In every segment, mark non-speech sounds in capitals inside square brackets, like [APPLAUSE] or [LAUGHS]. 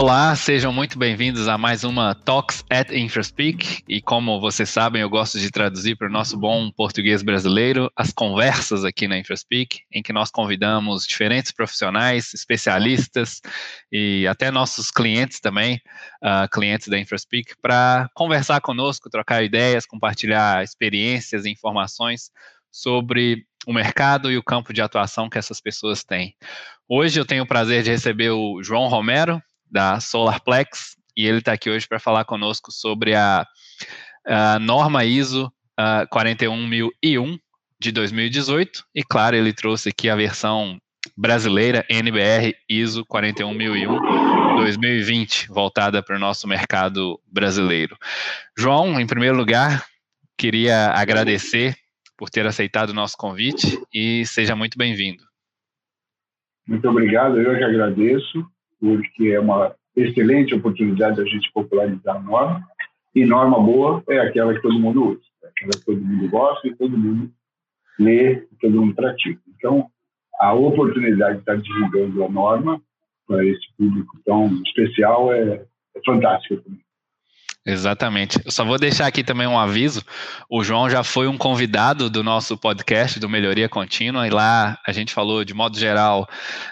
Olá, sejam muito bem-vindos a mais uma Talks at InfraSpeak. E como vocês sabem, eu gosto de traduzir para o nosso bom português brasileiro as conversas aqui na InfraSpeak, em que nós convidamos diferentes profissionais, especialistas e até nossos clientes também, uh, clientes da InfraSpeak, para conversar conosco, trocar ideias, compartilhar experiências e informações sobre o mercado e o campo de atuação que essas pessoas têm. Hoje eu tenho o prazer de receber o João Romero, da SolarPlex, e ele está aqui hoje para falar conosco sobre a, a norma ISO uh, 41001 de 2018, e claro, ele trouxe aqui a versão brasileira NBR ISO 41001 2020, voltada para o nosso mercado brasileiro. João, em primeiro lugar, queria agradecer por ter aceitado o nosso convite e seja muito bem-vindo. Muito obrigado, eu que agradeço porque é uma excelente oportunidade da gente popularizar a norma. E norma boa é aquela que todo mundo usa, é aquela que todo mundo gosta e todo mundo lê, todo mundo pratica. Então, a oportunidade de estar divulgando a norma para esse público tão especial é, é fantástica também. Exatamente. Eu só vou deixar aqui também um aviso. O João já foi um convidado do nosso podcast do Melhoria Contínua, e lá a gente falou, de modo geral,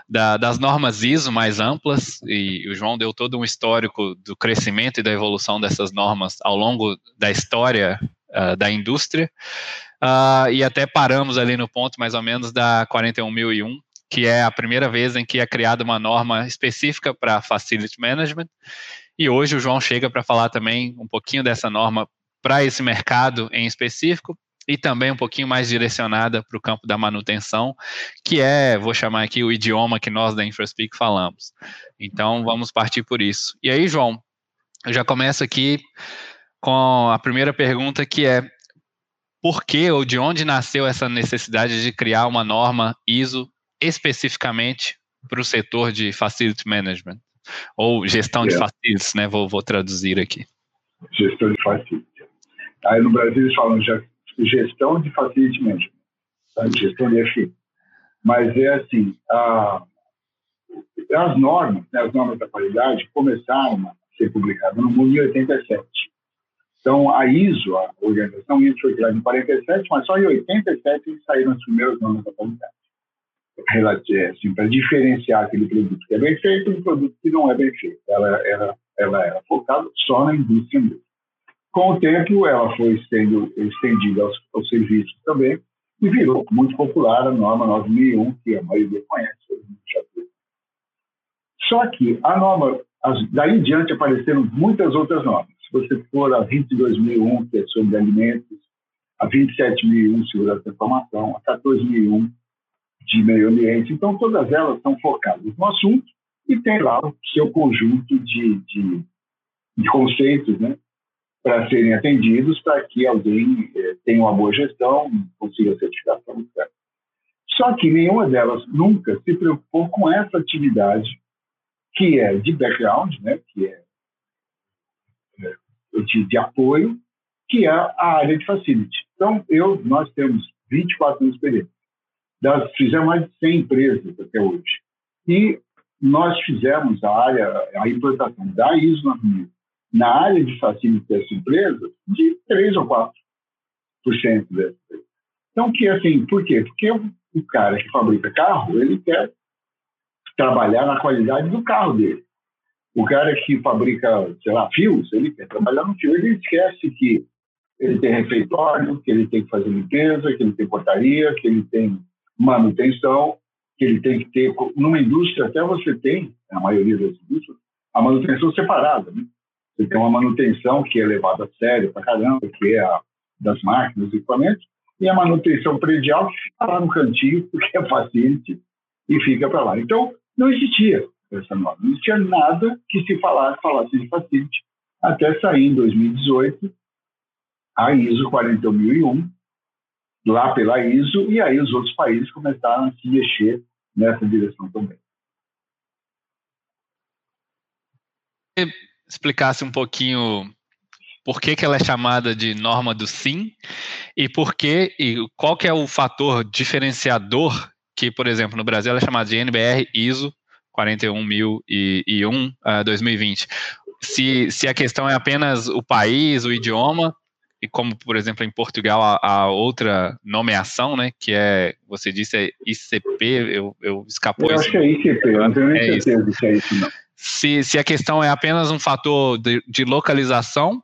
da, das normas ISO mais amplas, e o João deu todo um histórico do crescimento e da evolução dessas normas ao longo da história uh, da indústria. Uh, e até paramos ali no ponto mais ou menos da 41001, que é a primeira vez em que é criada uma norma específica para Facility Management e hoje o João chega para falar também um pouquinho dessa norma para esse mercado em específico e também um pouquinho mais direcionada para o campo da manutenção, que é, vou chamar aqui o idioma que nós da InfraSpeak falamos. Então vamos partir por isso. E aí, João, eu já começo aqui com a primeira pergunta que é por que ou de onde nasceu essa necessidade de criar uma norma ISO especificamente para o setor de Facility Management? Ou gestão é. de facilities, né? Vou, vou traduzir aqui. Gestão de facilities. Aí no Brasil eles falam gestão de facility management, tá? gestão de FI. Mas é assim, a, as normas, né, as normas da qualidade começaram a ser publicadas no mundo em 87. Então, a ISO, a organização ISO foi criada em 47, mas só em 87 saíram as primeiras normas da qualidade assim, para diferenciar aquele produto que é bem feito do produto que não é bem feito. Ela era, ela era focada só na indústria mesmo. Com o tempo, ela foi sendo estendida aos, aos serviços também e virou muito popular a norma 9001, que a maioria conhece. Só que a norma, as, daí em diante apareceram muitas outras normas. Se você for a 22.001, que é sobre alimentos, a 27.001, segurança da informação, a 14.001, de meio ambiente. Então, todas elas são focadas no assunto e tem lá o seu conjunto de, de, de conceitos né, para serem atendidos para que alguém eh, tenha uma boa gestão, consiga certificação, etc. Só que nenhuma delas nunca se preocupou com essa atividade que é de background, né, que é, é de, de apoio, que é a área de facility. Então, eu, nós temos 24 anos de experiência das, fizemos mais de 100 empresas até hoje. E nós fizemos a área, a implantação da ISO na área de facilidade dessa empresa de 3 ou 4% dessa Então, que assim, por quê? Porque o cara que fabrica carro, ele quer trabalhar na qualidade do carro dele. O cara que fabrica, sei lá, fios, ele quer trabalhar no fio. Ele esquece que ele tem refeitório, que ele tem que fazer limpeza, que ele tem portaria, que ele tem manutenção, que ele tem que ter. Numa indústria, até você tem, a maioria das indústrias, a manutenção separada. Né? Você tem uma manutenção que é levada a sério para caramba, que é a das máquinas, dos equipamentos, e a manutenção predial que fica lá no cantinho, porque é facility, e fica para lá. Então, não existia essa norma, não existia nada que se falasse, falasse de facility, até sair em 2018 a ISO 41001, lá pela ISO, e aí os outros países começaram a se mexer nessa direção também. Explicasse um pouquinho por que, que ela é chamada de norma do sim e por que e qual que é o fator diferenciador que, por exemplo, no Brasil ela é chamada de NBR ISO 41001 uh, 2020. Se, se a questão é apenas o país, o idioma, e como, por exemplo, em Portugal, a, a, outra nomeação, né, que é, você disse, é ICP, eu, eu escapou eu isso. acho que é ICP, eu não tenho nem é certeza se é isso, não. Se, se a questão é apenas um fator de, de localização,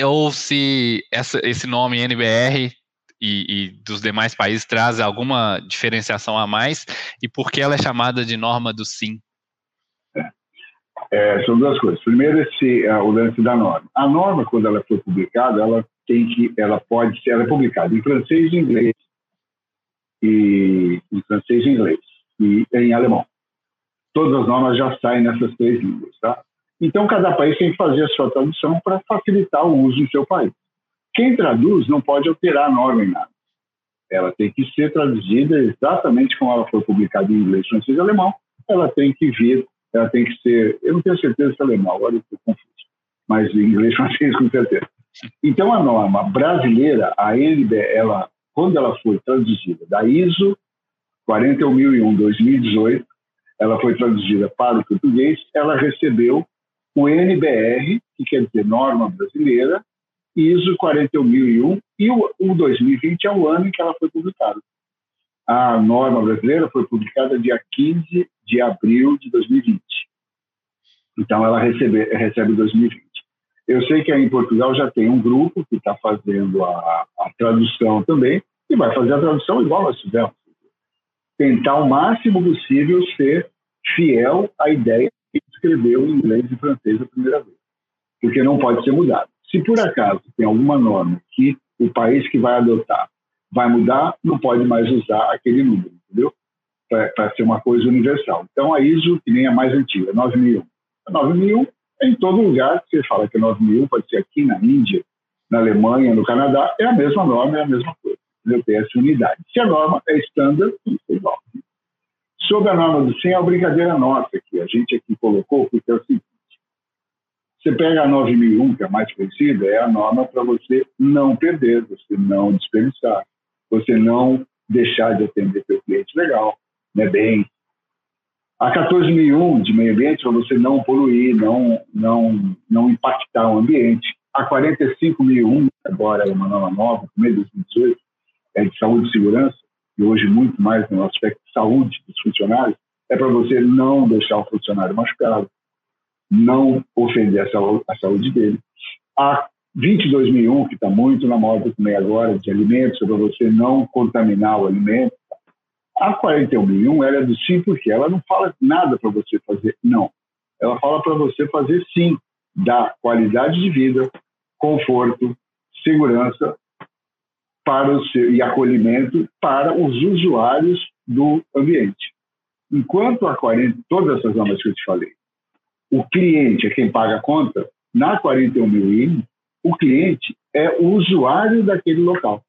ou se essa, esse nome NBR e, e, dos demais países traz alguma diferenciação a mais, e por que ela é chamada de norma do SIM? É, são duas coisas. Primeiro, esse, uh, o lance da norma. A norma, quando ela for publicada, ela tem que, ela pode ser, ela é publicada em francês e inglês, e em francês e inglês, e em alemão. Todas as normas já saem nessas três línguas, tá? Então, cada país tem que fazer a sua tradução para facilitar o uso em seu país. Quem traduz não pode alterar a norma em nada. Ela tem que ser traduzida exatamente como ela foi publicada em inglês, francês e alemão. Ela tem que vir ela tem que ser, eu não tenho certeza se é alemão, agora eu confuso, mas em inglês [LAUGHS] francês com certeza. Então a norma brasileira, a NB, ela, quando ela foi traduzida da ISO 41001-2018, ela foi traduzida para o português, ela recebeu o NBR, que quer dizer Norma Brasileira, ISO 41001, e o, o 2020 é o ano em que ela foi publicada. A norma brasileira foi publicada dia 15 de abril de 2020. Então, ela recebe, recebe 2020. Eu sei que aí em Portugal já tem um grupo que está fazendo a, a, tradução também, e vai fazer a tradução igual nós fizemos. Tentar o máximo possível ser fiel à ideia que escreveu em inglês e francês a primeira vez. Porque não pode ser mudado. Se por acaso tem alguma norma que o país que vai adotar vai mudar, não pode mais usar aquele número, entendeu? para ser uma coisa universal. Então, a ISO, que nem a mais antiga, 9001. A 9001 é em todo lugar você fala que é 9001, pode ser aqui na Índia, na Alemanha, no Canadá, é a mesma norma, é a mesma coisa. Tem essa unidade. Se a norma é standard, isso é igual. Sobre a norma do 100, é uma brincadeira nossa que a gente aqui colocou, porque é o seguinte, você pega a 9001, que é a mais conhecida, é a norma para você não perder, você não desperdiçar, você não deixar de atender seu cliente legal, né, bem. A 14.001 de meio ambiente para você não poluir, não, não, não impactar o ambiente. A 45.001, agora é uma nova nova, meio de 2018, é de saúde e segurança, e hoje muito mais no aspecto de saúde dos funcionários, é para você não deixar o funcionário machucado, não ofender a saúde dele. A 22.001, que está muito na moda também agora, de alimentos, para você não contaminar o alimento, a 41.001 ela é do sim porque ela não fala nada para você fazer não. Ela fala para você fazer sim, dar qualidade de vida, conforto, segurança para o seu, e acolhimento para os usuários do ambiente. Enquanto a 40, todas essas normas que eu te falei, o cliente é quem paga a conta, na 41.001, o cliente é o usuário daquele local.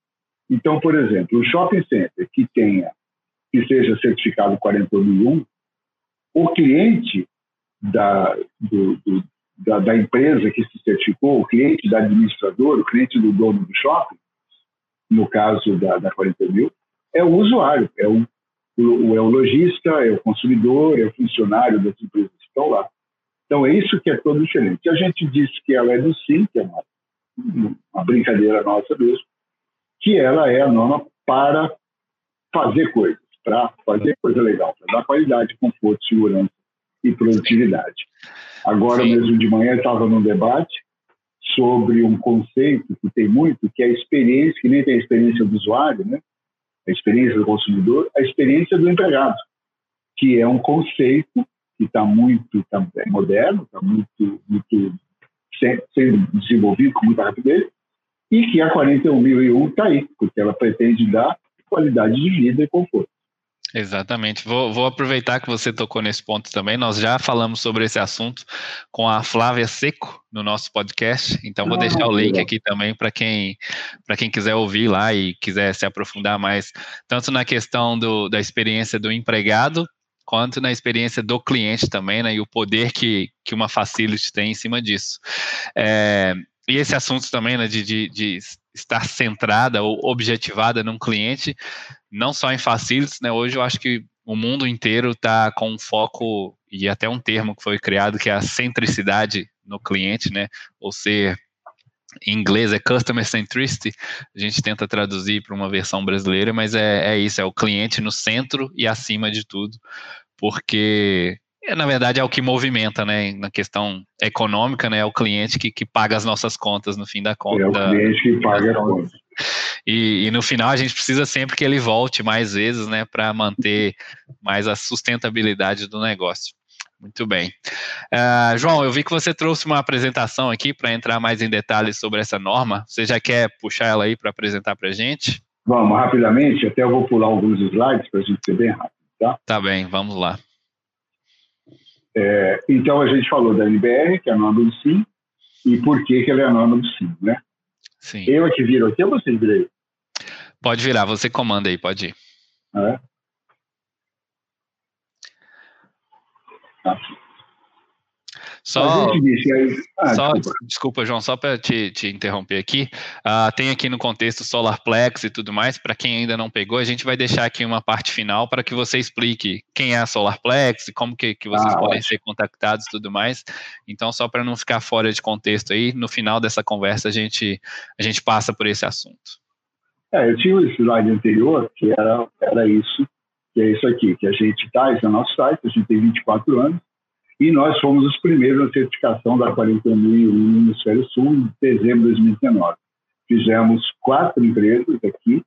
Então, por exemplo, o shopping center que tenha que seja certificado 40001, o cliente da, do, do, da, da, empresa que se certificou, o cliente da administradora, o cliente do dono do shopping, no caso da, da 40 mil, é o usuário, é o, o, é o lojista, é o consumidor, é o funcionário das empresas que estão lá. Então, é isso que é todo diferente. A gente disse que ela é do SIM, que é uma, uma brincadeira nossa mesmo, que ela é a norma para fazer coisas para fazer coisa legal, para dar qualidade, conforto, segurança e produtividade. Agora Sim. mesmo de manhã estava num debate sobre um conceito que tem muito, que é a experiência, que nem tem a experiência do usuário, né? a experiência do consumidor, a experiência do empregado, que é um conceito que está muito tá, é moderno, está muito, muito sendo desenvolvido com muita rapidez, e que a 41.001 está aí, porque ela pretende dar qualidade de vida e conforto. Exatamente. Vou, vou, aproveitar que você tocou nesse ponto também. Nós já falamos sobre esse assunto com a Flávia Seco no nosso podcast. Então vou ah, deixar o link aqui também para quem para quem quiser ouvir lá e quiser se aprofundar mais tanto na questão do, da experiência do empregado quanto na experiência do cliente também, né? E o poder que, que uma facility tem em cima disso. É, e esse assunto também, né, de, de, de estar centrada ou objetivada num cliente, não só em facilities, né? Hoje eu acho que o mundo inteiro está com um foco e até um termo que foi criado que é a centricidade no cliente, né? Ou ser em inglês é Customer Centricity, a gente tenta traduzir para uma versão brasileira, mas é, é isso, é o cliente no centro e acima de tudo, porque é, na verdade é o que movimenta, né, na questão econômica, né, é o cliente que, que paga as nossas contas no fim da conta. É o cliente que paga as contas. E, e, no final a gente precisa sempre que ele volte mais vezes, né, para manter mais a sustentabilidade do negócio. Muito bem. Uh, João, eu vi que você trouxe uma apresentação aqui para entrar mais em detalhes sobre essa norma. Você já quer puxar ela aí para apresentar para a gente? Vamos, rapidamente, até eu vou pular alguns slides para a gente ser bem rápido, tá? Tá bem, vamos lá. É, então, a gente falou da NBR, que é a norma do SIM, e por que, que ela é a norma do SIM, né? Sim. Eu aqui viro aqui ou você vira Pode virar, você comanda aí, pode ir. É. Aqui. Só, ah, só desculpa. desculpa. João, só para te, te, interromper aqui, uh, tem aqui no contexto SolarPlex e tudo mais, para quem ainda não pegou, a gente vai deixar aqui uma parte final para que você explique quem é a SolarPlex e como que, que vocês ah, podem ótimo. ser contactados e tudo mais. Então, só para não ficar fora de contexto aí, no final dessa conversa a gente, a gente passa por esse assunto. É, eu tinha o slide anterior, que era, era isso, que é isso aqui, que a gente está, esse é o nosso site, a gente tem 24 anos, e nós fomos os primeiros na certificação da 41001 no Hemisfério Sul, em dezembro de 2019. Fizemos quatro empresas aqui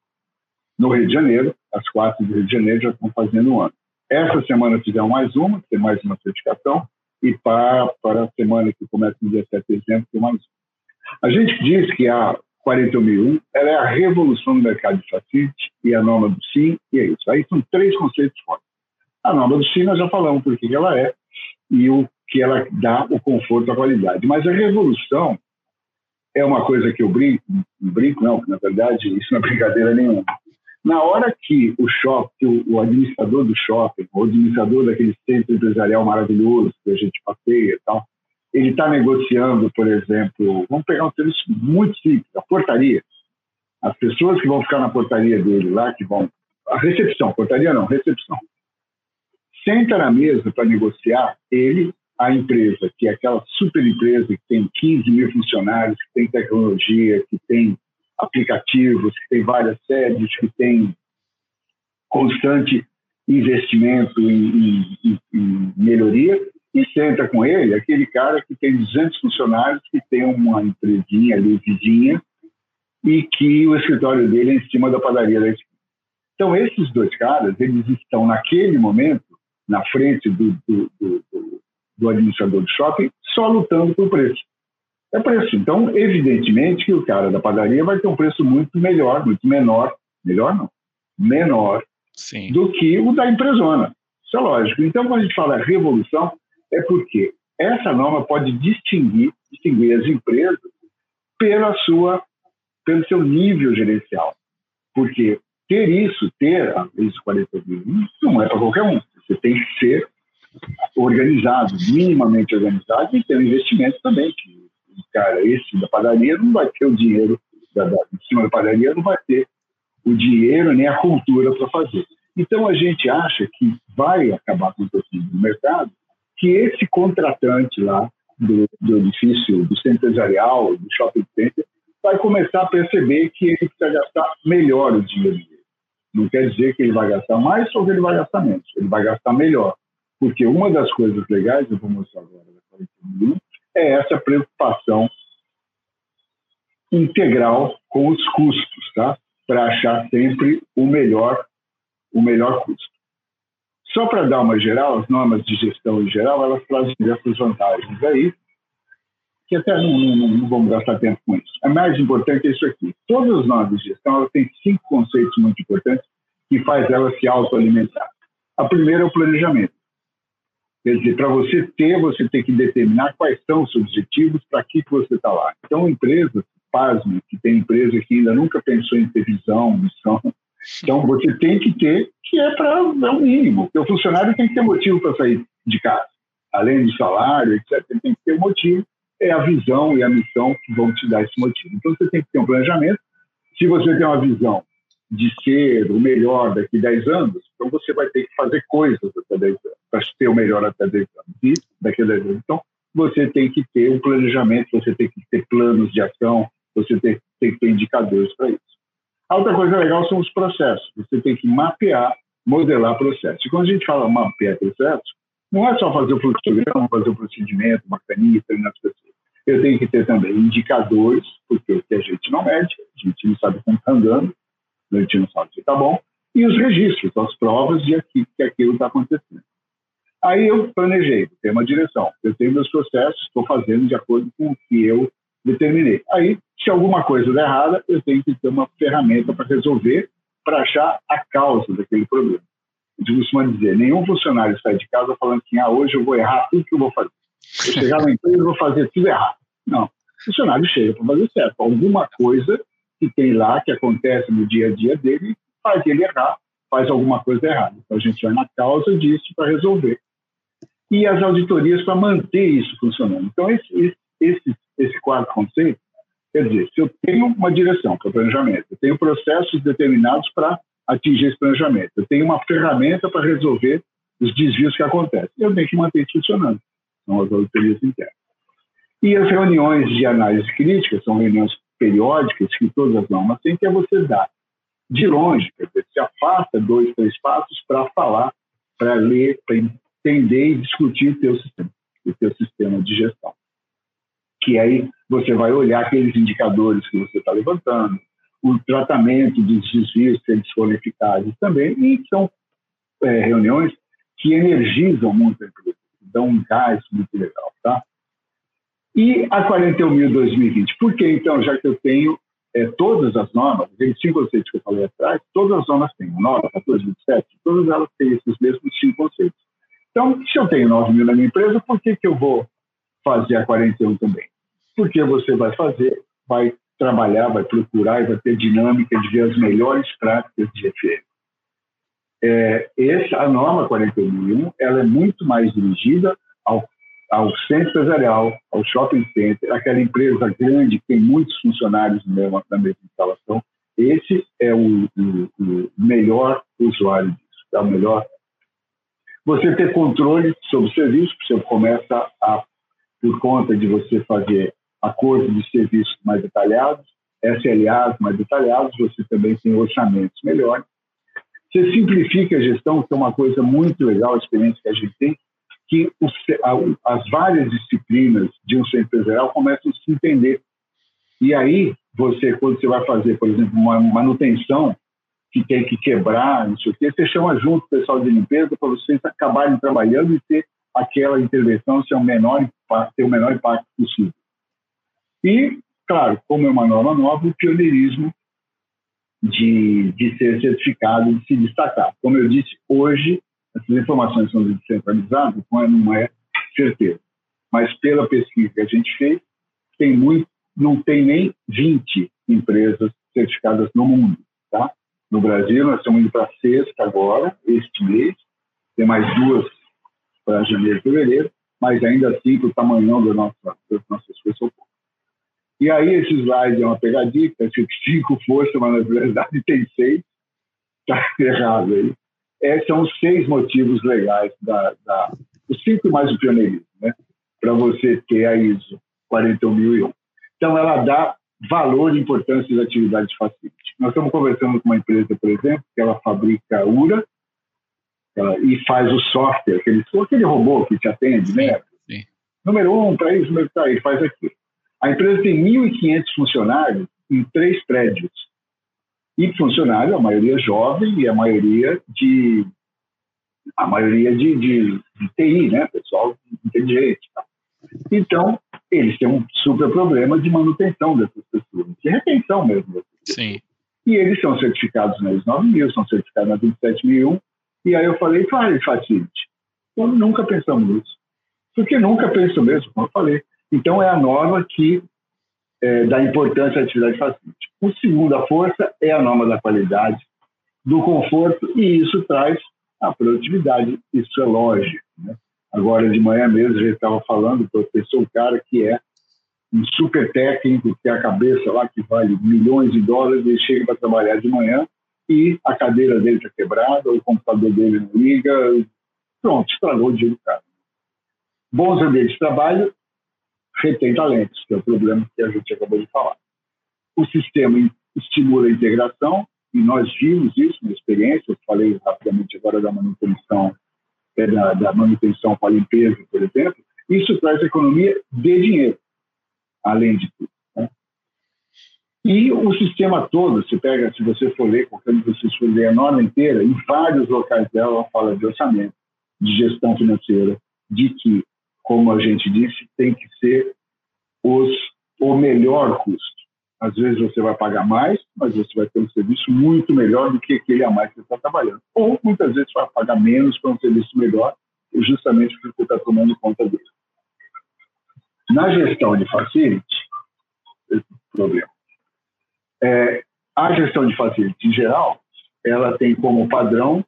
no Rio de Janeiro, as quatro do Rio de Janeiro já estão fazendo um ano. Essa semana fizemos mais uma, tem mais uma certificação, e para, para a semana que começa no 17 de dezembro, tem mais uma. A gente diz que a 41001 ela é a revolução do mercado de facility e a norma do SIM, e é isso. Aí são três conceitos fortes. A norma do SIM nós já falamos por que ela é, e o que ela dá o conforto, a qualidade. Mas a revolução é uma coisa que eu brinco, brinco não, na verdade isso não é brincadeira nenhuma. Na hora que o shopping, o administrador do shopping, o administrador daquele centro empresarial maravilhoso que a gente passeia e tal, ele está negociando, por exemplo, vamos pegar um serviço muito simples, a portaria. As pessoas que vão ficar na portaria dele lá, que vão. A recepção, portaria não, recepção senta na mesa para negociar ele, a empresa, que é aquela super empresa que tem 15 mil funcionários, que tem tecnologia, que tem aplicativos, que tem várias sedes, que tem constante investimento em, em, em melhoria, e senta com ele aquele cara que tem 200 funcionários, que tem uma empresinha ali, vizinha, e que o escritório dele é em cima da padaria da esquina. Então, esses dois caras, eles estão, naquele momento, na frente do, do, do, do administrador do shopping, só lutando por preço. É preço. Então, evidentemente que o cara da padaria vai ter um preço muito melhor, muito menor, melhor não, menor Sim. do que o da empresona. Isso é lógico. Então, quando a gente fala revolução, é porque essa norma pode distinguir, distinguir as empresas pela sua, pelo seu nível gerencial. Porque ter isso, ter a ISO 40001, não é para qualquer um. Você tem que ser organizado, minimamente organizado, e ter um investimento também. Que, cara, esse da padaria não vai ter o dinheiro, da, da, em cima da padaria não vai ter o dinheiro nem a cultura para fazer. Então a gente acha que vai acabar acontecendo no mercado que esse contratante lá do, do edifício, do centro empresarial, do shopping center, vai começar a perceber que ele precisa gastar melhor o dinheiro. Não quer dizer que ele vai gastar mais ou que ele vai gastar menos. Ele vai gastar melhor. Porque uma das coisas legais, eu vou mostrar agora, é essa preocupação integral com os custos, tá? Para achar sempre o melhor, o melhor custo. Só para dar uma geral, as normas de gestão em geral, elas trazem diversas vantagens aí, que até não, não, não, vamos gastar tempo com isso. A mais importante é isso aqui. Todas as normas de gestão têm cinco conceitos muito importantes que faz elas se autoalimentar. A primeira é o planejamento. Quer dizer, para você ter, você tem que determinar quais são os objetivos, para que, que você está lá. Então, empresas, pasme, que tem empresa que ainda nunca pensou em ter visão, missão. Então, você tem que ter, que é para é o mínimo. Porque o funcionário tem que ter motivo para sair de casa. Além do salário, etc., ele tem que ter motivo é a visão e a missão que vão te dar esse motivo. Então, você tem que ter um planejamento. Se você tem uma visão de ser o melhor daqui a 10 anos, Então, você vai ter que fazer coisas até 10 anos, para ser o melhor até 10 anos. E daqui a 10 anos. Então, você tem que ter um planejamento, você tem que ter planos de ação, você tem, tem que ter indicadores para isso. A outra coisa legal são os processos. Você tem que mapear, modelar processos. E quando a gente fala mapear processos, não é só fazer o fluxograma, fazer o procedimento, uma caninha, treinar as pessoas. Eu tenho que ter também indicadores, porque a gente não mede, a gente não sabe como está andando, a gente não sabe se está bom, e os registros, as provas de que aquilo está acontecendo. Aí eu planejei, tenho uma direção, eu tenho meus processos, estou fazendo de acordo com o que eu determinei. Aí, se alguma coisa der errada, eu tenho que ter uma ferramenta para resolver, para achar a causa daquele problema. Gente costuma dizer, nenhum funcionário sai de casa falando assim, ah, hoje eu vou errar tudo que eu vou fazer. Eu chegar na empresa e vou fazer tudo errado. Não. O funcionário chega para fazer certo. Alguma coisa que tem lá, que acontece no dia a dia dele, faz ele errar, faz alguma coisa errada. Então a gente vai na causa disso para resolver e as auditorias para manter isso funcionando. Então, esse, esse, esse quarto conceito, quer dizer, se eu tenho uma direção para o planejamento, eu tenho processos determinados para atingir esse planejamento, eu tenho uma ferramenta para resolver os desvios que acontecem, eu tenho que manter isso funcionando. São as auditorias internas. E as reuniões de análise crítica são reuniões periódicas que todas as normas têm, que é você dar de longe, quer dizer, se afasta dois, três passos para falar, para ler, para entender e discutir o teu sistema, o teu sistema de gestão. Que aí você vai olhar aqueles indicadores que você está levantando, o tratamento dos desvios, se eles forem eficazes também, e são é, reuniões que energizam muito a empresa, dão um gás muito legal, tá? E a 41.000-2020, por que então, já que eu tenho é, todas as normas, aqueles cinco conceitos que eu falei atrás, todas as normas têm, a norma 1427, todas elas têm esses mesmos cinco conceitos. Então, se eu tenho 9 mil na minha empresa, por que, que eu vou fazer a 41 também? Porque você vai fazer, vai trabalhar, vai procurar e vai ter dinâmica de ver as melhores práticas de FM. É, essa, a norma 41.001 ela é muito mais dirigida ao, ao centro empresarial, ao shopping center, aquela empresa grande que tem muitos funcionários na mesma instalação. Esse é o, o, o melhor usuário disso, é o melhor você ter controle sobre o serviço, você começa a, por conta de você fazer acordos de serviços mais detalhados, SLAs mais detalhados, você também tem orçamentos melhores. Você simplifica a gestão, que é uma coisa muito legal, a experiência que a gente tem, que as várias disciplinas de um centro empresarial começam a se entender. E aí, você, quando você vai fazer, por exemplo, uma manutenção que tem que quebrar, não sei o quê, você chama junto o pessoal de limpeza para vocês acabarem trabalhando e ter aquela intervenção ser o menor ter o menor impacto possível. E, claro, como é uma norma nova, o pioneirismo de, de ser certificado, de se destacar. Como eu disse, hoje, essas informações são descentralizadas, não é certeza. Mas pela pesquisa que a gente fez, tem muito, não tem nem 20 empresas certificadas no mundo, tá? no Brasil. Nós estamos indo para sexta agora, este mês. Tem mais duas para janeiro e fevereiro, mas ainda assim, para o tamanho das nossas pessoas. E aí, esse slide é uma pegadinha, que tem cinco forças, mas na verdade tem seis. Está [LAUGHS] errado aí. Esses são os seis motivos legais, da, da, os cinco mais o pioneirismo, né? para você ter a ISO 41001. Então, ela dá valor e importância da atividade de facility. Nós estamos conversando com uma empresa, por exemplo, que ela fabrica URA ela, e faz o software, aquele, aquele robô que te atende, né? Sim. Número um, para isso, número tá, ele faz aqui. A empresa tem 1.500 funcionários em três prédios. E funcionário, a maioria jovem e a maioria de a maioria de, de, de TI, né? Pessoal inteligente. Tá? Então, eles têm um super problema de manutenção dessas pessoas, de retenção mesmo. Sim. E eles são certificados na ISO 9000, são certificados na 27001. E aí eu falei, fale, Facility. Então, nunca pensamos nisso. Porque nunca penso mesmo, como eu falei. Então, é a norma que é, dá importância à atividade Facility. O segunda força é a norma da qualidade, do conforto, e isso traz a produtividade. Isso é lógico. Né? Agora de manhã mesmo, a gente estava falando, o professor, cara que é um super técnico, que tem a cabeça lá que vale milhões de dólares, ele chega para trabalhar de manhã, e a cadeira dele está quebrada, o computador dele não liga, pronto, estragou o dia do cara. Bons ambientes de trabalho retém talentos, que é o problema que a gente acabou de falar. O sistema estimula a integração, e nós vimos isso na experiência, eu falei rapidamente agora da manutenção, é, da, da manutenção para limpeza, por exemplo, isso traz economia de dinheiro, além de tudo. E o sistema todo, se pega, se você for ler, quando você for ler a norma inteira, em vários locais dela, ela fala de orçamento, de gestão financeira, de que, como a gente disse, tem que ser os, o melhor custo. Às vezes você vai pagar mais, mas você vai ter um serviço muito melhor do que aquele a mais que você está trabalhando. Ou muitas vezes vai pagar menos para um serviço melhor, justamente porque você está tomando conta dele. Na gestão de facility, esse problema. É, a gestão de facility, em geral, ela tem como padrão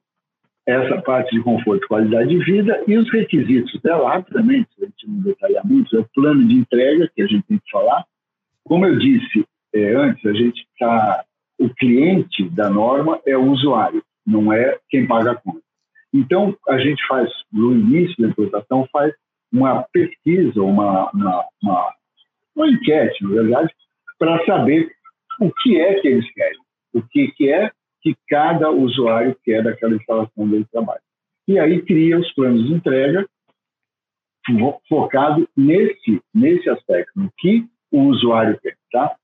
essa parte de conforto e qualidade de vida e os requisitos dela, rapidamente, se a gente não detalhar muito, é o plano de entrega, que a gente tem que falar. Como eu disse é, antes, a gente está. O cliente da norma é o usuário, não é quem paga a conta. Então, a gente faz, no início da implantação, faz uma pesquisa, uma, uma, uma, uma enquete, na verdade, para saber o que é que eles querem, o que, que é que cada usuário quer daquela instalação de trabalho. E aí cria os planos de entrega focado nesse, nesse aspecto, no que o usuário quer, tá?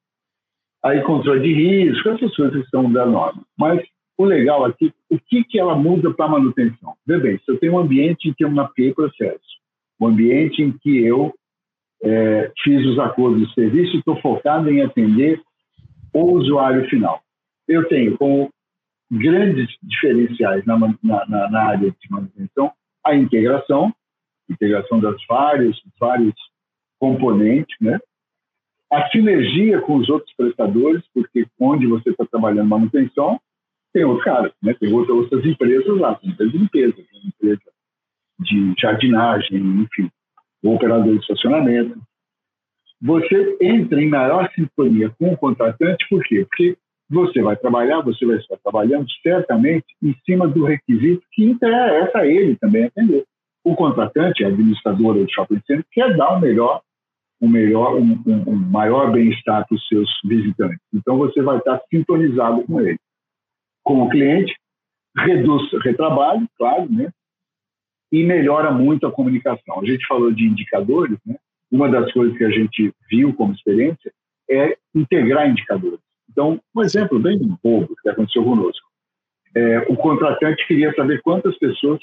Aí controle de risco, essas coisas são da norma. Mas o legal aqui, o que, que ela muda para manutenção? Vê bem, se eu tenho um ambiente em que eu mapeei processo, um ambiente em que eu é, fiz os acordos de serviço e estou focado em atender o usuário final. Eu tenho como grandes diferenciais na, na, na área de manutenção a integração, integração das vários, vários componentes, né? A sinergia com os outros prestadores, porque onde você está trabalhando manutenção, tem outros caras, né? Tem outras, outras empresas lá, tem empresa de limpeza, tem empresa de jardinagem, enfim, operador de estacionamento você entra em maior sintonia com o contratante, por quê? Porque você vai trabalhar, você vai estar trabalhando certamente em cima do requisito que interessa a ele também atender. O contratante, a administradora do shopping center, quer dar o melhor, um melhor, um, um, um maior bem-estar para os seus visitantes. Então você vai estar sintonizado com ele. Com o cliente, reduz retrabalho, claro, né? E melhora muito a comunicação. A gente falou de indicadores, né? uma das coisas que a gente viu como experiência é integrar indicadores. Então, um exemplo bem bobo que aconteceu conosco. É, o contratante queria saber quantas pessoas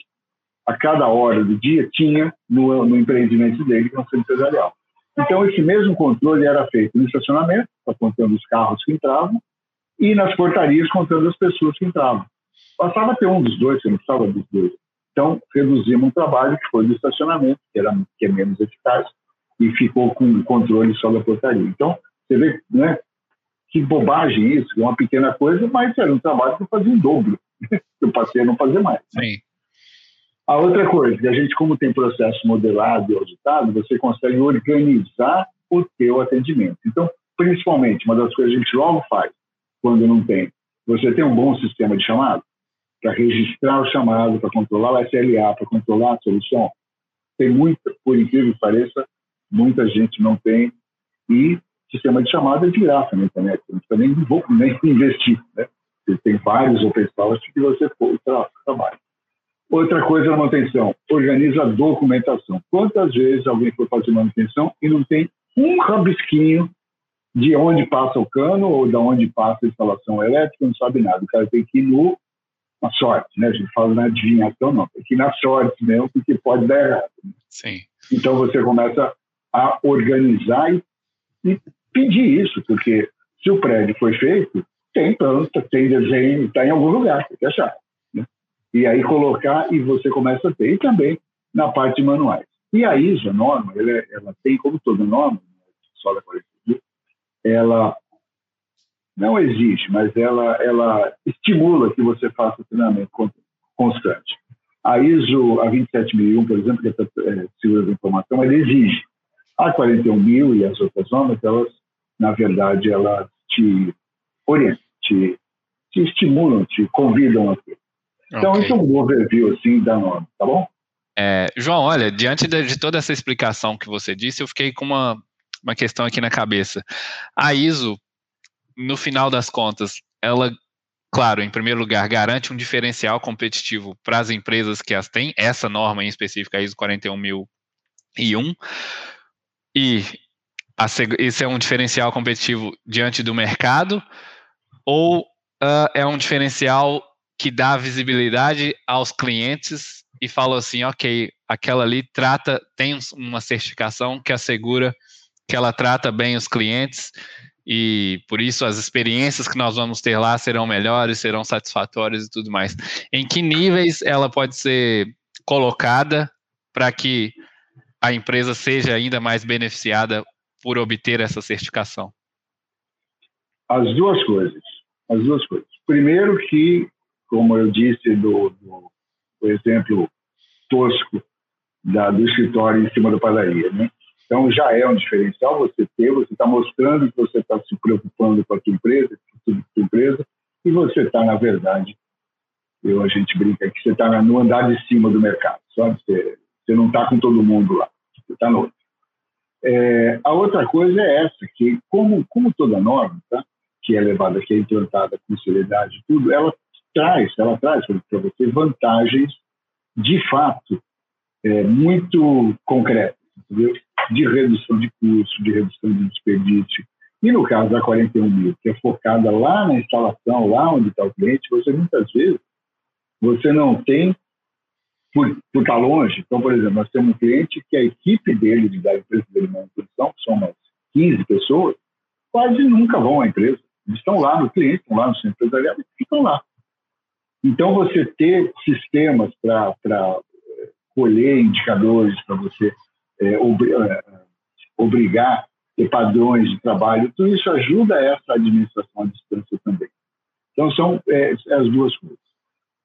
a cada hora do dia tinha no, no empreendimento dele, no centro empresarial. Então, esse mesmo controle era feito no estacionamento, tá contando os carros que entravam, e nas portarias, contando as pessoas que entravam. Passava a ter um dos dois, você não precisava dos dois. Então, reduzimos um trabalho que foi do estacionamento, que, era, que é menos eficaz, e ficou com o controle só da portaria. Então, você vê né, que bobagem isso, uma pequena coisa, mas era um trabalho que eu fazia em dobro. [LAUGHS] eu passei a não fazer mais. Sim. A outra coisa, que a gente, como tem processo modelado e auditado, você consegue organizar o teu atendimento. Então, principalmente, uma das coisas que a gente logo faz, quando não tem, você tem um bom sistema de chamado, para registrar o chamado, para controlar o SLA, para controlar a solução. Tem muito, por incrível que pareça, muita gente não tem, e sistema de chamada é de graça na internet, não precisa nem, nem investir, né? Você tem vários open source que você pode trabalhar. Outra coisa na manutenção, organiza a documentação. Quantas vezes alguém foi fazer manutenção e não tem um rabisquinho de onde passa o cano ou de onde passa a instalação elétrica, não sabe nada. O cara tem que ir no, na sorte, né? A gente fala na adivinhação, não. Tem que ir na sorte mesmo, porque pode dar errado. Né? Sim. Então você começa a organizar e, e pedir isso, porque se o prédio foi feito, tem planta, tem desenho, está em algum lugar, tem que achar. Né? E aí colocar e você começa a ter, e também na parte de manuais. E a ISO, a norma, ela, ela tem, como toda norma, só da ela não exige, mas ela, ela estimula que você faça treinamento constante. A ISO, a 27001, por exemplo, que é, é segurança da informação, ela exige a 41 mil e as outras normas, elas, na verdade, elas te orientam, te te estimulam, te convidam a ter. Então, okay. isso é um overview assim, da norma, tá bom? É, João, olha, diante de, de, toda essa explicação que você disse, eu fiquei com uma, uma questão aqui na cabeça. A ISO, no final das contas, ela, claro, em primeiro lugar, garante um diferencial competitivo para as empresas que as têm, essa norma em específico, a ISO 41001, e esse é um diferencial competitivo diante do mercado, ou uh, é um diferencial que dá visibilidade aos clientes e fala assim, ok, aquela ali trata, tem uma certificação que assegura que ela trata bem os clientes e por isso as experiências que nós vamos ter lá serão melhores, serão satisfatórias e tudo mais. Em que níveis ela pode ser colocada para que a empresa seja ainda mais beneficiada por obter essa certificação? As duas coisas. As duas coisas. Primeiro que, como eu disse do, do, do exemplo tosco da, do escritório em cima da padaria, né? Então já é um diferencial você ter, você está mostrando que você está se preocupando com a sua empresa, com a sua empresa, e você está na verdade, eu a gente brinca que você está no andar de cima do mercado, sabe? Você, você não está com todo mundo lá, você está no outro. É, a outra coisa é essa, que como, como toda norma, tá? que é levada, que é implantada com seriedade tudo, ela traz, ela traz para você vantagens de fato é, muito concretas, entendeu? de redução de custo, de redução de desperdício. E no caso da 41 mil, que é focada lá na instalação, lá onde está o cliente, você muitas vezes você não tem por, por estar longe. Então, por exemplo, nós temos um cliente que a equipe dele, da empresa dele de manutenção, que são umas 15 pessoas, quase nunca vão à empresa. Eles estão lá no cliente, estão lá no centro empresarial e ficam lá. Então, você ter sistemas para eh, colher indicadores, para você é, ob, é, obrigar ter padrões de trabalho, tudo isso ajuda essa administração à distância também. Então, são é, as duas coisas.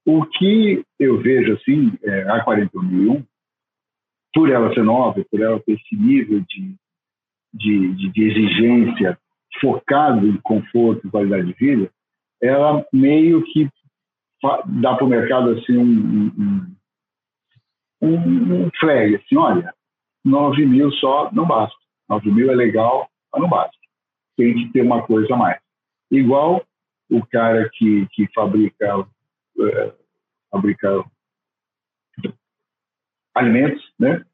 O que eu vejo, assim, é, a 41001, por ela ser nova, por ela ter esse nível de, de, de, de exigência focado em conforto e qualidade de vida, ela meio que dá para o mercado assim um, um, um, um flag, assim, olha, 9 mil só não basta. 9 mil é legal, mas não basta. Tem que ter uma coisa a mais. Igual o cara que, que fabrica é, fabrica alimentos, né?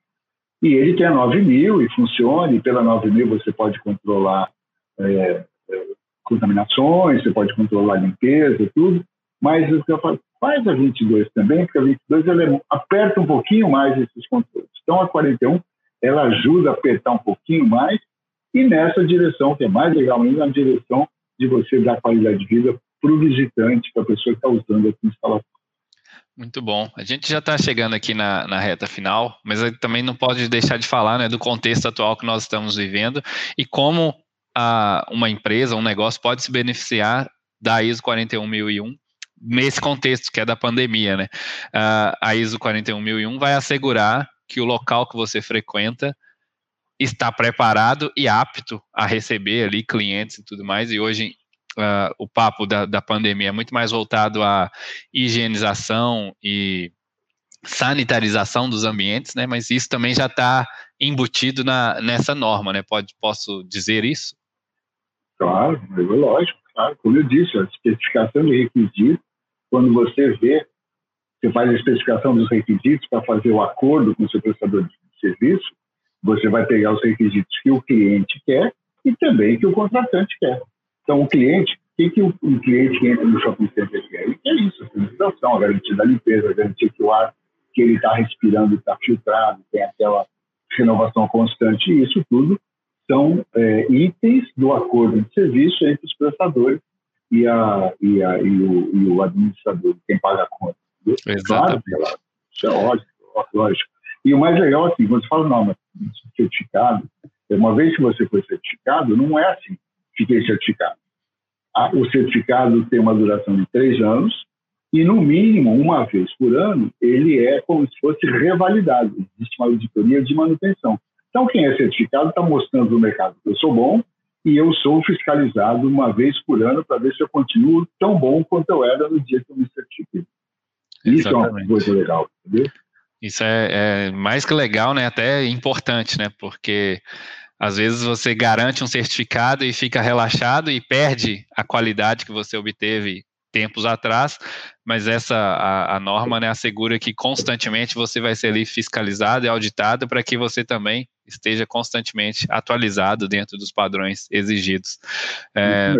E ele tem a 9 mil e funciona, e pela 9 mil você pode controlar é, é, contaminações, você pode controlar limpeza, tudo, mas eu falo, faz a 22 também, porque a 22 ela aperta um pouquinho mais esses controles. Então a 41 ela ajuda a apertar um pouquinho mais e nessa direção, que é mais legal ainda, na direção de você dar qualidade de vida para o visitante, para a pessoa que está usando a instalação. Muito bom. A gente já está chegando aqui na, na, reta final, mas também não pode deixar de falar né, do contexto atual que nós estamos vivendo e como a, uma empresa, um negócio pode se beneficiar da ISO 41001 nesse contexto que é da pandemia. Né? A ISO 41001 vai assegurar que o local que você frequenta está preparado e apto a receber ali clientes e tudo mais. E hoje uh, o papo da, da pandemia é muito mais voltado à higienização e sanitarização dos ambientes, né? Mas isso também já está embutido na, nessa norma, né? Pode, posso dizer isso? Claro, é lógico, claro. Como eu disse, a especificação de requisitos, quando você vê, você faz a especificação dos requisitos para fazer o acordo com o seu prestador de serviço, você vai pegar os requisitos que o cliente quer e também que o contratante quer. Então, o cliente, o que, que o, um cliente que entra no shopping center quer? Ele quer isso, a administração, a garantia da limpeza, a garantia que o ar que ele está respirando está filtrado, tem aquela renovação constante, e isso tudo são é, itens do acordo de serviço entre os prestadores e, a, e, a, e, o, e o administrador, quem paga a conta. Exatamente. Claro, isso é lógico, lógico. E o mais legal, assim, quando você fala, não, mas certificado, uma vez que você foi certificado, não é assim, fiquei certificado. O certificado tem uma duração de três anos e, no mínimo, uma vez por ano, ele é como se fosse revalidado. Existe uma auditoria de manutenção. Então, quem é certificado está mostrando no mercado que eu sou bom e eu sou fiscalizado uma vez por ano para ver se eu continuo tão bom quanto eu era no dia que eu me certifiquei. Isso é uma coisa legal, entendeu? Isso é, é, mais que legal, né? Até importante, né? Porque às vezes você garante um certificado e fica relaxado e perde a qualidade que você obteve tempos atrás, mas essa a, a, norma né, assegura que constantemente você vai ser ali fiscalizado e auditado para que você também esteja constantemente atualizado dentro dos padrões exigidos. É,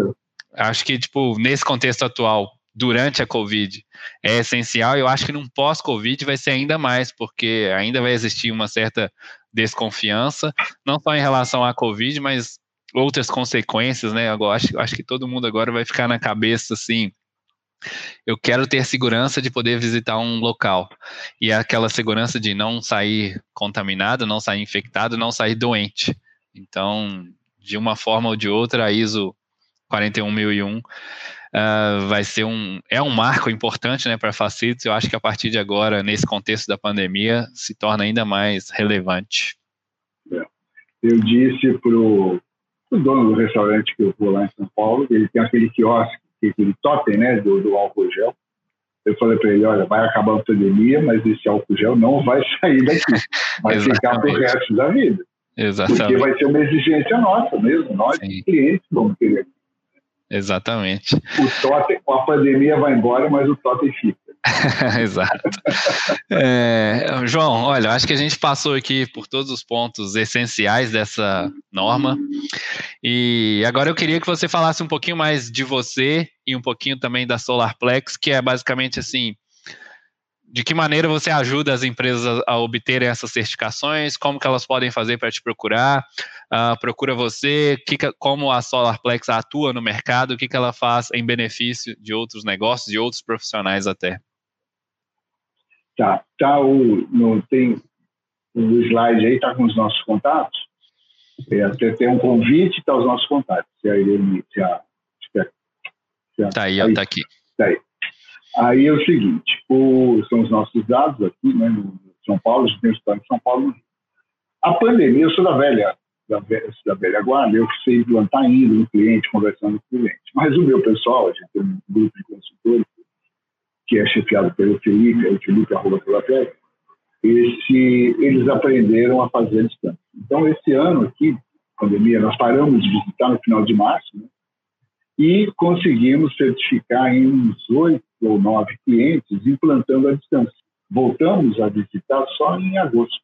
acho que tipo nesse contexto atual, durante a Covid, é essencial. Eu acho que num pós-Covid vai ser ainda mais, porque ainda vai existir uma certa desconfiança, não só em relação à Covid, mas outras consequências, né? Eu acho, acho que todo mundo agora vai ficar na cabeça assim eu quero ter segurança de poder visitar um local. E é aquela segurança de não sair contaminado, não sair infectado, não sair doente. Então, de uma forma ou de outra, a ISO 41001 uh, vai ser um é um marco importante né, para a Facilities. Eu acho que a partir de agora, nesse contexto da pandemia, se torna ainda mais relevante. É. Eu disse para o dono do restaurante que eu vou lá em São Paulo, ele tem aquele quiosque aquele totem né, do, do álcool gel. Eu falei para ele, olha, vai acabar a pandemia, mas esse álcool gel não vai [LAUGHS] sair daqui, [LAUGHS] vai ficar para o resto da vida. Exatamente. Porque vai ser uma exigência nossa mesmo, nós Sim. clientes vamos querer. Exatamente. O totem, a pandemia vai embora, mas o totem fica. [LAUGHS] Exato. É, João, olha, acho que a gente passou aqui por todos os pontos essenciais dessa norma. E agora eu queria que você falasse um pouquinho mais de você e um pouquinho também da SolarPlex, que é basicamente assim, de que maneira você ajuda as empresas a obterem essas certificações, como que elas podem fazer para te procurar, uh, procura você, que, como a SolarPlex atua no mercado, o que, que ela faz em benefício de outros negócios, de outros profissionais até. Tá, tá o, no, tem o slide aí, tá com os nossos contatos. É, até tem um convite, tá os nossos contatos. Se a, se a, se a, tá aí, aí, tá aqui. Tá aí. Aí é o seguinte, o, são os nossos dados aqui, né, no São Paulo, a gente tem estado de São Paulo. A pandemia, eu sou da velha, da velha, da velha guarda, eu sei implantar indo no cliente, conversando com o cliente. Mas o meu pessoal, a gente tem um grupo de consultores, que é chefiado pelo Felipe, é o Felipe arroba pela esse, eles aprenderam a fazer a distância. Então, esse ano aqui, pandemia, nós paramos de visitar no final de março, né? e conseguimos certificar em uns oito ou nove clientes implantando a distância. Voltamos a visitar só em agosto.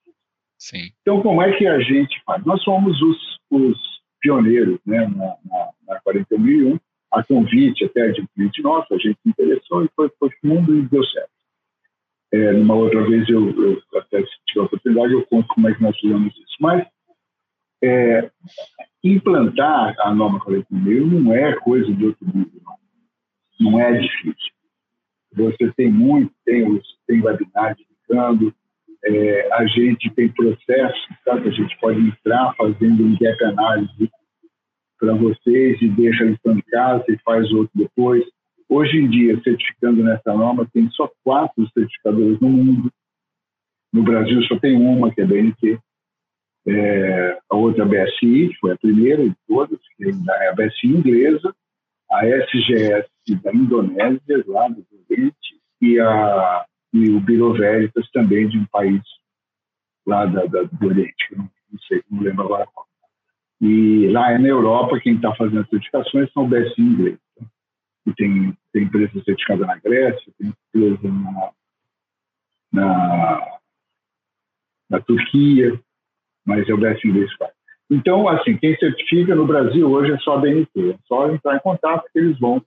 Sim. Então, como é que a gente faz? Nós somos os, os pioneiros né, na, na, na 41001, a convite até de um cliente nosso, a gente se interessou e foi, foi fundo e deu certo. É, numa outra vez, eu, eu, até se tiver oportunidade, eu conto como é que nós fizemos isso. Mas é, implantar a norma 41 não é coisa de outro mundo, não. Não é difícil. Você tem muito, tem, os, tem webinar indicando, é, a gente tem processos, sabe? a gente pode entrar fazendo um gap análise para vocês e deixa a lição de casa e faz outro depois. Hoje em dia, certificando nessa norma, tem só quatro certificadores no mundo. No Brasil só tem uma, que é a BNT. É, a outra é a BSI, que foi a primeira de todas, que é a BSI inglesa, a SGS da Indonésia, lá do Oriente, e, a, e o Biro Veritas também de um país lá da, da, do Oriente, que não, não sei, não lembro agora qual. E lá na Europa, quem está fazendo as certificações são o BSI inglês. Tá? E tem, tem empresa certificada na Grécia, tem empresa na, na, na Turquia, mas é o BSI inglês que faz. Então, assim, quem certifica no Brasil hoje é só a BNT. É só entrar em contato que eles vão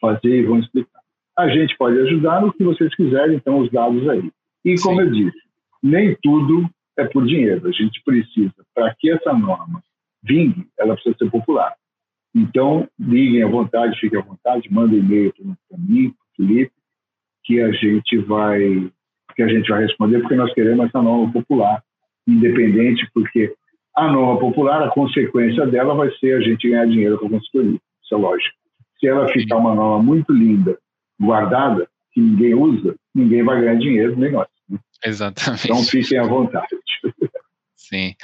fazer e vão explicar. A gente pode ajudar no que vocês quiserem, então, os dados aí. E, como Sim. eu disse, nem tudo é por dinheiro. A gente precisa, para que essa norma vingue, ela precisa ser popular. Então, liguem à vontade, fiquem à vontade, mandem e-mail para mim, para o Felipe, que a gente vai que a gente vai responder, porque nós queremos essa norma popular, independente, porque a norma popular, a consequência dela vai ser a gente ganhar dinheiro com a consultoria. Isso é lógico. Se ela ficar uma norma muito linda, guardada, que ninguém usa, ninguém vai ganhar dinheiro nem nós. Né? Exatamente. Então fiquem à vontade. Sim.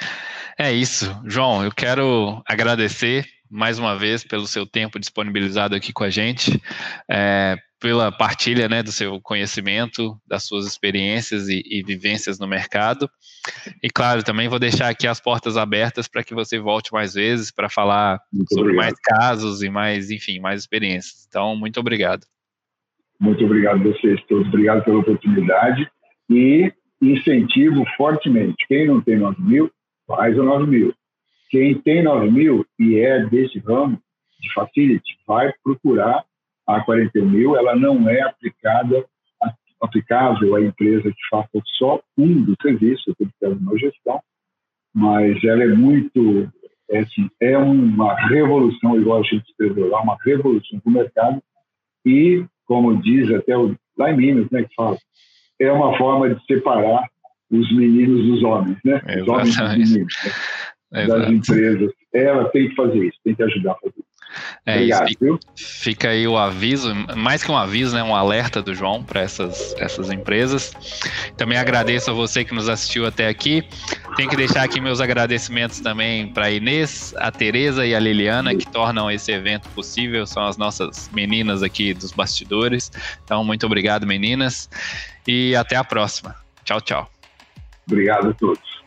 É isso. João, eu quero agradecer mais uma vez, pelo seu tempo disponibilizado aqui com a gente, é, pela partilha né, do seu conhecimento, das suas experiências e, e, vivências no mercado. E, claro, também vou deixar aqui as portas abertas para que você volte mais vezes para falar muito sobre obrigado. mais casos e mais, enfim, mais experiências. Então, muito obrigado. Muito obrigado a vocês todos. Obrigado pela oportunidade e incentivo fortemente. Quem não tem 9 mil, faz o 9 mil. Quem tem 9 mil e é desse ramo de facility, vai procurar a 41 mil. Ela não é aplicada, aplicável à empresa que faça só um dos serviços, eu tenho que uma gestão, mas ela é muito, é, assim, é uma revolução, igual a gente escreveu lá, uma revolução para o mercado e, como diz até o, lá em Minas, né, que fala, é uma forma de separar os meninos dos homens, né? Os homens dos meninos, né? das empresas. Ela tem que fazer isso, tem que ajudar a fazer isso. É Obrigado, isso. Fica aí o aviso, mais que um aviso, né, um alerta do João para essas, essas empresas. Também agradeço a você que nos assistiu até aqui. Tenho que deixar aqui meus agradecimentos também para a Inês, a Tereza e a Liliana, que tornam esse evento possível. São as nossas meninas aqui dos bastidores. Então, muito obrigado, meninas. E até a próxima. Tchau, tchau. Obrigado a todos.